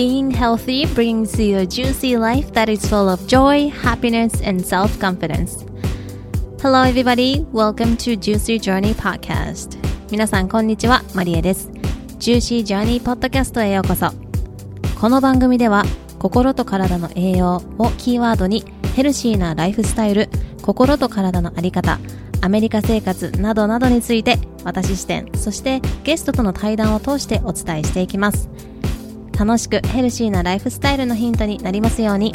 Being healthy brings you a juicy life that is full of joy, happiness, and self confidence. Hello, everybody. Welcome to Juicy Journey Podcast. 皆さん、こんにちは。マリエです。Juicy Journey Podcast へようこそ。この番組では、心と体の栄養をキーワードに、ヘルシーなライフスタイル、心と体のあり方、アメリカ生活などなどについて私視点そしてゲストとの対談を通してお伝えしていきます楽しくヘルシーなライフスタイルのヒントになりますように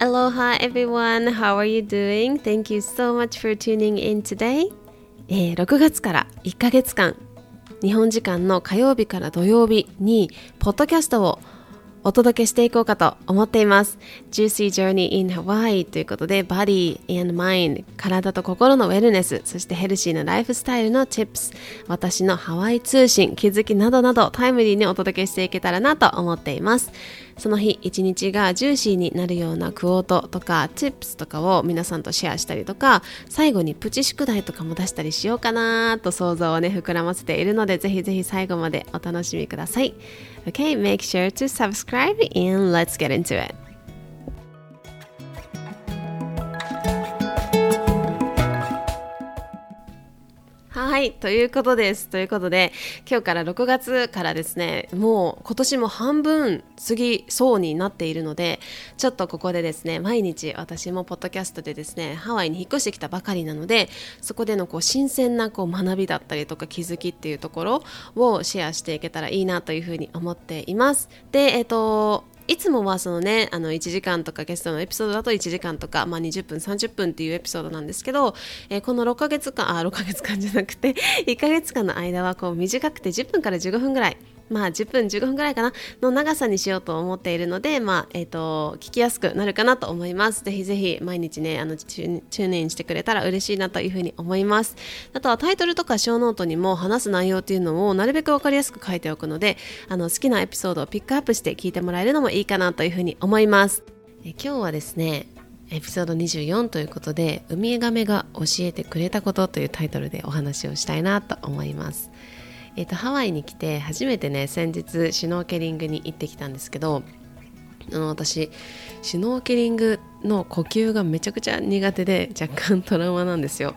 Aloha everyone, how are you doing? Thank you so much for tuning in today. えー、6月から1ヶ月間日本時間の火曜日から土曜日にポッドキャストをお届けしていこうかと思っています。Juicy Journey in Hawaii ということで、Body and Mind、体と心のウェルネス、そしてヘルシーなライフスタイルの Tips、私のハワイ通信、気づきなどなどタイムリーにお届けしていけたらなと思っています。その日一日がジューシーになるようなクオートとかチップスとかを皆さんとシェアしたりとか、最後にプチ宿題とかも出したりしようかなと想像をね、膨らませているので、ぜひぜひ最後までお楽しみください。Okay, make sure to subscribe and let's get into it. はい、ということです。ということで、今日から6月からですね、もう今年も半分過ぎそうになっているので、ちょっとここでですね、毎日私もポッドキャストでですね、ハワイに引っ越してきたばかりなので、そこでのこう新鮮なこう学びだったりとか気づきっていうところをシェアしていけたらいいなというふうに思っています。で、えっ、と、いつもはそのねあの1時間とかゲストのエピソードだと1時間とか、まあ、20分30分っていうエピソードなんですけど、えー、この6ヶ月間あ6ヶ月間じゃなくて1ヶ月間の間はこう短くて10分から15分ぐらいまあ10分15分ぐらいかなの長さにしようと思っているので、まあえーと、聞きやすくなるかなと思います。ぜひぜひ毎日ねあの tune in してくれたら嬉しいなというふうに思います。あとはタイトルとかショーノートにも話す内容っていうのをなるべく分かりやすく書いておくのであの好きなエピソードをピックアップして聞いてもらえるのもいいかなというふうに思います。え今日はですねエピソード24ということで「ウミガメが教えてくれたこと」というタイトルでお話をしたいなと思います。えーと、ハワイに来て初めてね先日シュノーケリングに行ってきたんですけどあの私シュノーケリングの呼吸がめちゃくちゃ苦手で若干トラウマなんですよ。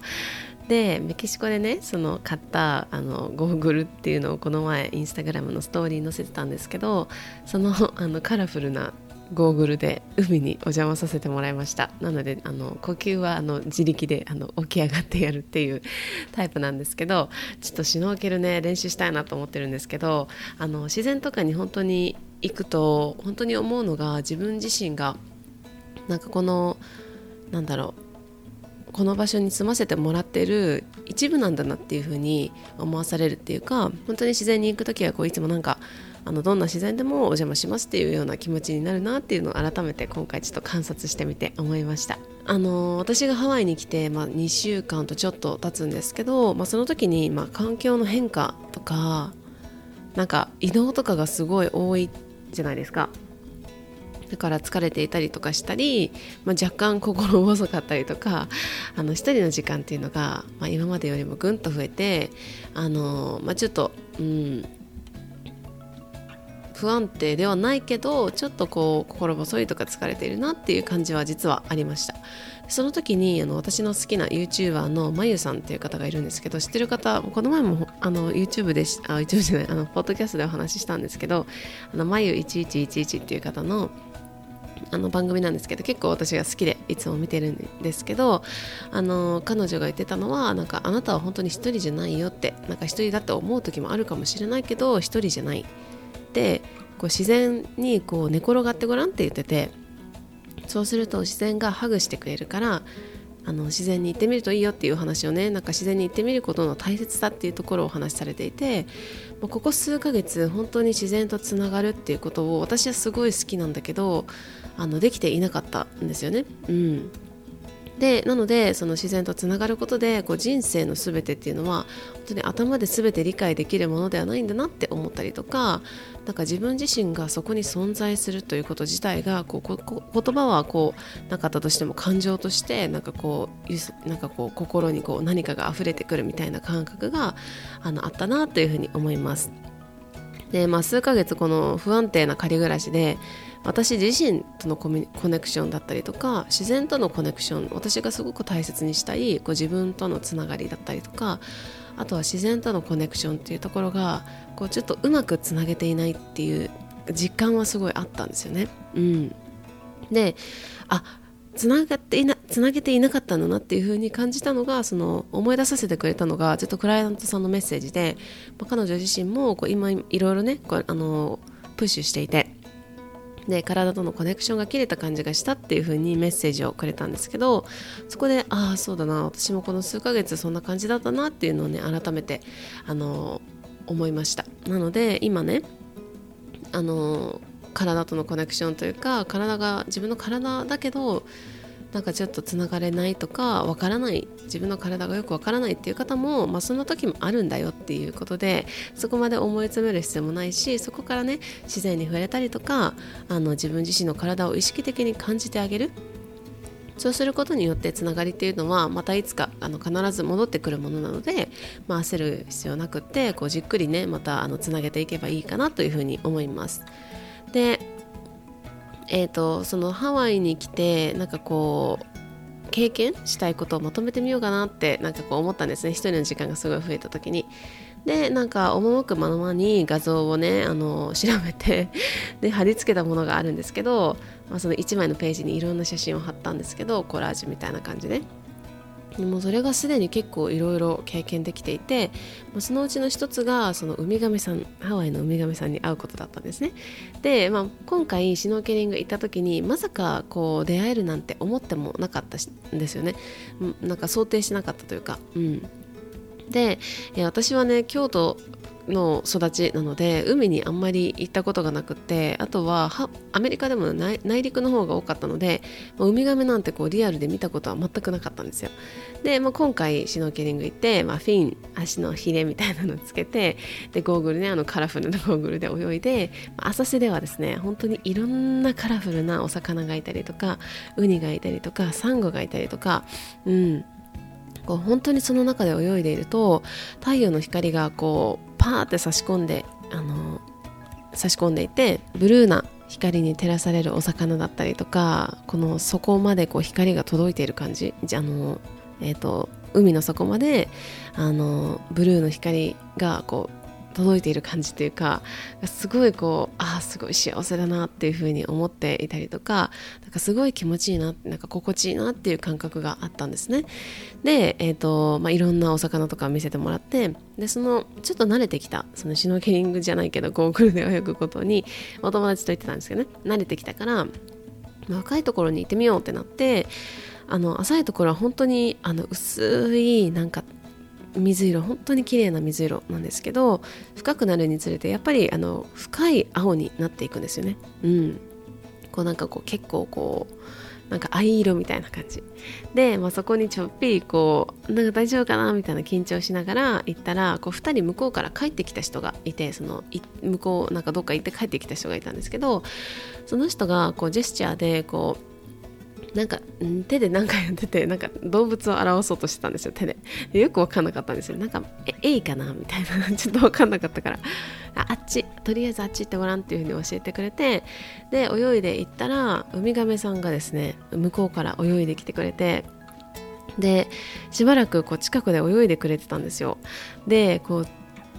でメキシコでねその買ったあのゴーグルっていうのをこの前インスタグラムのストーリーに載せてたんですけどそのあのカラフルなゴーグルで海にお邪魔させてもらいました。なのであの呼吸はあの自力であの起き上がってやるっていう タイプなんですけどちょっとシュノーケルね練習したいなと思ってるんですけどあの自然とかに本当に行くと本当に思うのが自分自身がなんかこのなんだろうこの場所に住ませてもらってる一部なんだなっていう風に思わされるっていうか本当に自然に行く時はこういつもなんかあのどんな自然でもお邪魔しますっていうような気持ちになるなっていうのを改めて今回ちょっと観察してみて思いました。あの私がハワイに来て、まあ、2週間とちょっと経つんですけど、まあ、その時に、まあ、環境の変化とかなんか移動とかがすごい多いじゃないですか。だから疲れていたりとかしたり、まあ、若干心細かったりとかあの一人の時間っていうのが、まあ、今までよりもぐんと増えてあの、まあ、ちょっと、うん、不安定ではないけどちょっとこう心細いとか疲れているなっていう感じは実はありました。その時にあの私の好きな YouTuber のまゆさんっていう方がいるんですけど知ってる方この前もあの YouTube であ YouTube じゃないあのポッドキャストでお話ししたんですけどあのまゆ1111っていう方のあの番組なんですけど結構私が好きでいつも見てるんですけどあの彼女が言ってたのはなんかあなたは本当に一人じゃないよってなんか一人だって思う時もあるかもしれないけど一人じゃない。ってこう自然にこう寝転がってごらんって言っててそうすると自然がハグしてくれるからあの自然に行ってみるといいよっていう話をねなんか自然に行ってみることの大切さっていうところをお話しされていてここ数ヶ月本当に自然とつながるっていうことを私はすごい好きなんだけどあのできていなかったんですよね。うんでなのでその自然とつながることでこう人生の全てっていうのは本当に頭で全て理解できるものではないんだなって思ったりとかなんか自分自身がそこに存在するということ自体がこうこ言葉はこうなかったとしても感情としてなんかこうなんかこう心にこう何かが溢れてくるみたいな感覚があのあったなというふうに思います。でまあ、数ヶ月この不安定な仮暮らしで私自身とのコミコネクションだったりとか自然とのコネクション私がすごく大切にしたいこう自分とのつながりだったりとかあとは自然とのコネクションっていうところがこうちょっとうまくつなげていないっていう実感はすごいあったんですよね。うん、であつながっていなつなげていなかったんだなっていう風に感じたのがその思い出させてくれたのがちょっとクライアントさんのメッセージで、まあ、彼女自身もこう今いろいろねこうあのプッシュしていてで体とのコネクションが切れた感じがしたっていう風にメッセージをくれたんですけどそこでああそうだな私もこの数ヶ月そんな感じだったなっていうのをね改めてあの思いました。なので今ねあの体とのコネクションというか体が自分の体だけどなんかちょっとつながれないとかわからない自分の体がよくわからないっていう方も、まあ、そんな時もあるんだよっていうことでそこまで思い詰める必要もないしそこからね自然に触れたりとかあの自分自身の体を意識的に感じてあげるそうすることによってつながりっていうのはまたいつかあの必ず戻ってくるものなので、まあ、焦る必要なくってこうじっくりねまたあのつなげていけばいいかなというふうに思います。でえーと、そのハワイに来てなんかこう経験したいことをまとめてみようかなってなんかこう思ったんですね。一人の時間がすごい増えた時に。でなんか赴くままに画像をねあの調べてで貼り付けたものがあるんですけど、まあ、その1枚のページにいろんな写真を貼ったんですけどコラージュみたいな感じでで。もそれがすでに結構いろいろ経験できていてそのうちの一つがそのウミガメさんハワイのウミガメさんに会うことだったんですね。で、まあ、今回シュノーケリング行った時にまさかこう出会えるなんて思ってもなかったんですよね。なんか想定しなかったというか。うん。で私はね京都の育ちなので海にあんまり行ったことがなくてあとはアメリカでも内陸の方が多かったので、ウミガメなんてこうリアルで見たことは全くなかったんですよ。で、まあ、今回シノーケリング行って、まあ、フィン足のヒレみたいなのつけてでゴーグルねあのカラフルなゴーグルで泳いで、まあ、浅瀬ではですね本当にいろんなカラフルなお魚がいたりとかウニがいたりとかサンゴがいたりとかうん。こう本当にその中で泳いでいると太陽の光がこうパーって差し込んであの差し込んでいてブルーな光に照らされるお魚だったりとかこの底までこう光が届いている感じあの、えーと海の底まであのブルーの光がこう届いている感じというかすごいこうああすごい幸せだなっていうふうに思っていたりとかなんかすごい気持ちいいななんか心地いいなっていう感覚があったんですね。で、えーとまあ、いろんなお魚とか見せてもらってでそのちょっと慣れてきたそのシュノーケリングじゃないけどゴーグルで泳ぐことにお友達と言ってたんですけどね。慣れてきたから若いところに行ってみようってなってあの浅いところは本当にあの薄いなんか水色本当に綺麗な水色なんですけど深くなるにつれてやっぱりあの深い青になっていくんですよね。うん、こうなんかこう結構こうなんか藍色みたいな感じで、まあ、そこにちょっぴりこうなんか大丈夫かなみたいな緊張しながら行ったらこう2人向こうから帰ってきた人がいてその向こうなんかどっか行って帰ってきた人がいたんですけどその人がこうジェスチャーでこうなんか手で何かやっててなんか動物を表そうとしてたんですよ手で。よく分かんなかったんですよ。なんかええいかな？みたいな。ちょっと分かんなかったから。ああっち。とりあえずあっち行ってごらんっていうふうに教えてくれて。で泳いで行ったらウミガメさんがですね向こうから泳いできてくれて。でしばらくこう近くで泳いでくれてたんですよ。でこう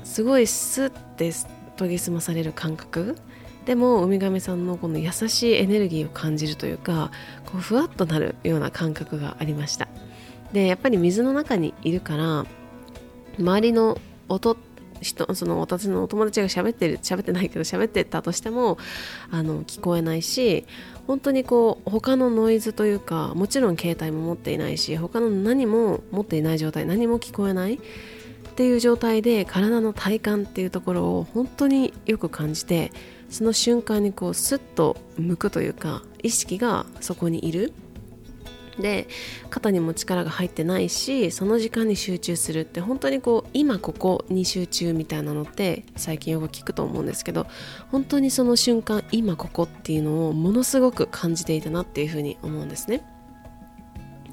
すごいスッて研ぎ澄まされる感覚。でもウミガメさんのこの優しいエネルギーを感じるというかこうふわっとなるような感覚がありました。でやっぱり水の中にいるから周りの音人その私のお友達が喋ってる喋ってないけど喋ってたとしてもあの聞こえないし本当にこう他のノイズというかもちろん携帯も持っていないし他の何も持っていない状態何も聞こえないっていう状態で体の体感っていうところを本当によく感じてその瞬間にこうスッと向くというか意識がそこにいるで肩にも力が入ってないしその時間に集中するって本当にこう今ここに集中みたいなのって最近よく聞くと思うんですけど本当にその瞬間今ここっていうのをものすごく感じていたなっていうふうに思うんですね。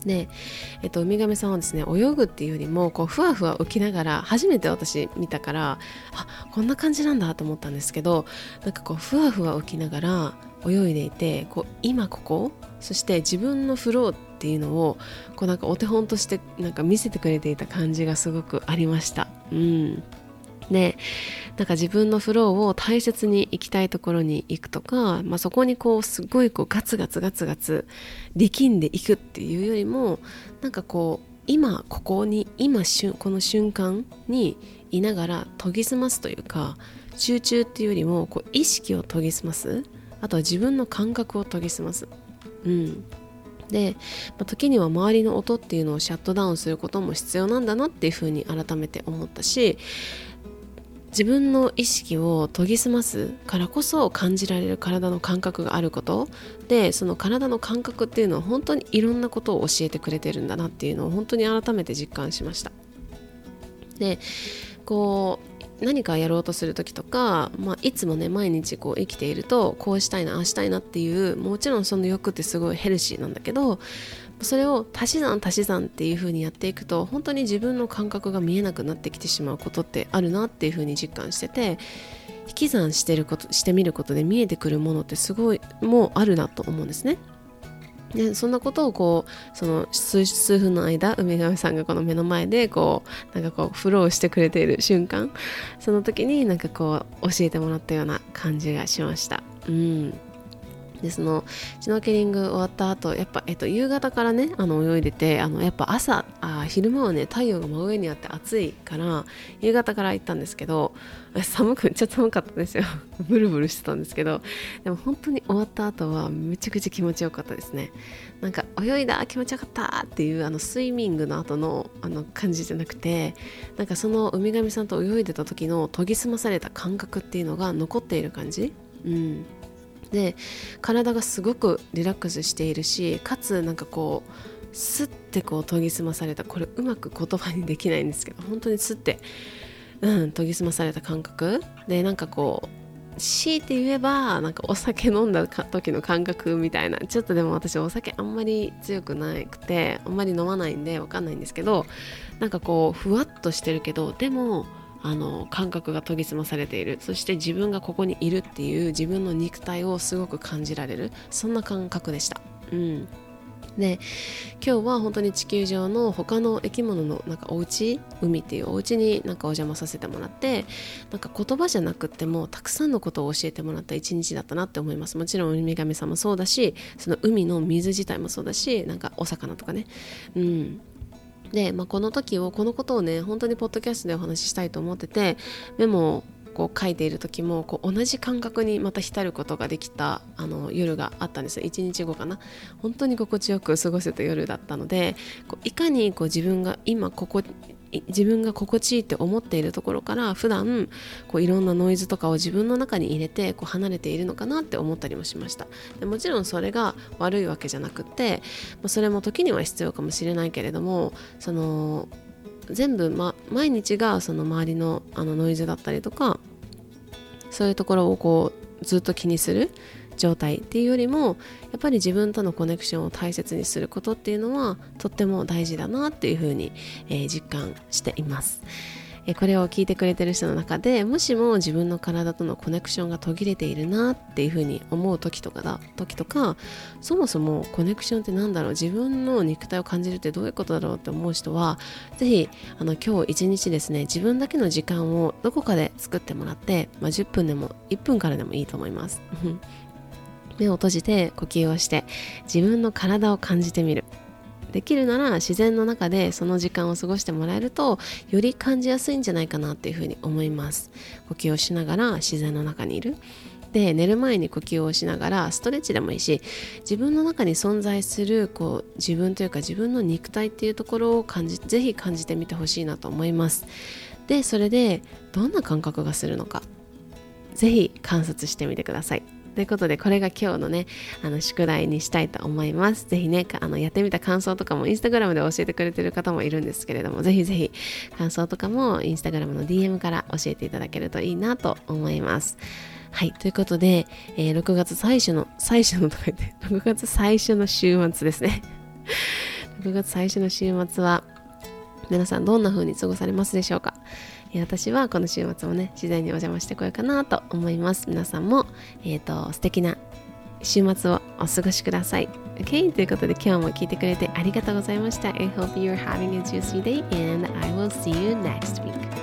で、えっと、ウミガメさんはですね泳ぐっていうよりもこうふわふわ浮きながら初めて私見たからあこんな感じなんだと思ったんですけどなんかこうふわふわ浮きながら泳いでいてこう今ここそして自分のフローっていうのをこうなんかお手本としてなんか見せてくれていた感じがすごくありました。うんでなんか自分のフローを大切に行きたいところに行くとか、まあ、そこにこうすごいこうガツガツガツガツ力んでいくっていうよりもなんかこう今ここに今この瞬間にいながら研ぎ澄ますというか集中っていうよりもこう意識を研ぎ澄ます。あとは自分の感覚を研ぎ澄ます。うん。で、まあ、時には周りの音っていうのをシャットダウンすることも必要なんだなっていうふうに改めて思ったし自分の意識を研ぎ澄ますからこそ感じられる体の感覚があること。でその体の感覚っていうのは本当にいろんなことを教えてくれてるんだなっていうのを本当に改めて実感しました。でこう何かやろうとする時とか、まあ、いつもね毎日こう生きているとこうしたいなああしたいなっていうもちろんその欲ってすごいヘルシーなんだけどそれを足し算足し算っていう風にやっていくと本当に自分の感覚が見えなくなってきてしまうことってあるなっていう風に実感してて引き算してることしてみることで見えてくるものってすごいもうあるなと思うんですね。でそんなことをこうその数数分の間梅上さんがこの目の前でこうなんかこうフローしてくれている瞬間その時になんかこう教えてもらったような感じがしましたうんでそのシュノーケリング終わった後やっぱ、えっと、夕方からねあの泳いでてあのやっぱ朝あ昼間はね太陽が真上にあって暑いから夕方から行ったんですけど寒くめっちゃ寒かったですよ。ブルブルしてたんですけどでも本当に終わった後はめちゃくちゃ気持ちよかったですね。なんか泳いだ気持ちよかったっていうあのスイミングの後のあの感じじゃなくてなんかそのウミガメさんと泳いでた時の研ぎ澄まされた感覚っていうのが残っている感じ。うん。で体がすごくリラックスしているしかつなんかこうスッてこう研ぎ澄まされたこれうまく言葉にできないんですけど本当にスッて、うん、研ぎ澄まされた感覚。でなんかこう強いて言えばなんかお酒飲んだ時の感覚みたいなちょっとでも私お酒あんまり強くなくてあんまり飲まないんでわかんないんですけどなんかこうふわっとしてるけどでもあの感覚が研ぎ澄まされている。そして自分がここにいるっていう自分の肉体をすごく感じられる。そんな感覚でした。うん。で今日は本当に地球上の他の生き物のなんかお家海っていうお家になんかお邪魔させてもらってなんか言葉じゃなくてもたくさんのことを教えてもらった一日だったなって思います。もちろんウミガメさんもそうだしその海の水自体もそうだしなんかお魚とかね。うん。で、まあ、この時をこのことをね本当にポッドキャストでお話ししたいと思っててメモをこう書いている時もこう同じ感覚にまた浸ることができたあの夜があったんですよ。1日後かな。本当に心地よく過ごせた夜だったのでこういかにこう自分が今ここ自分が心地いいって思っているところから普段こういろんなノイズとかを自分の中に入れてこう離れているのかなって思ったりもしました。でもちろんそれが悪いわけじゃなくて、まあ、それも時には必要かもしれないけれどもその全部、ま、毎日がその周りのあのノイズだったりとかそういうところをこうずっと気にする状態っていうよりもやっぱり自分とのコネクションを大切にすることっていうのはとっても大事だなっていうふうに、えー、実感しています。これを聞いてくれてる人の中でもしも自分の体とのコネクションが途切れているなっていうふうに思う時とかだ時とかそもそもコネクションって何だろう？自分の肉体を感じるってどういうことだろうって思う人は是非あの今日一日ですね自分だけの時間をどこかで作ってもらって、まあ、10分でも1分からでもいいと思います目を閉じて呼吸をして自分の体を感じてみる。できるなら自然の中でその時間を過ごしてもらえるとより感じやすいんじゃないかなっていうふうに思います。呼吸をしながら自然の中にいる。で寝る前に呼吸をしながらストレッチでもいいし自分の中に存在するこう自分というか自分の肉体っていうところを感じぜひ感じてみてほしいなと思います。でそれでどんな感覚がするのかぜひ観察してみてください。ということで、これが今日のね、あの宿題にしたいと思います。ぜひね、あのやってみた感想とかもインスタグラムで教えてくれてる方もいるんですけれども、ぜひぜひ感想とかもインスタグラムの DM から教えていただけるといいなと思います。はい。ということで、えー、6月最初の、最初のとか言って、6月最初の週末ですね。6月最初の週末は、皆さんどんな風に過ごされますでしょうか？私はこの週末もね自然にお邪魔してこようかなと思います。皆さんも、えーと、素敵な週末をお過ごしください。OK ということで今日も聞いてくれてありがとうございました。I hope you're having a juicy day and I will see you next week.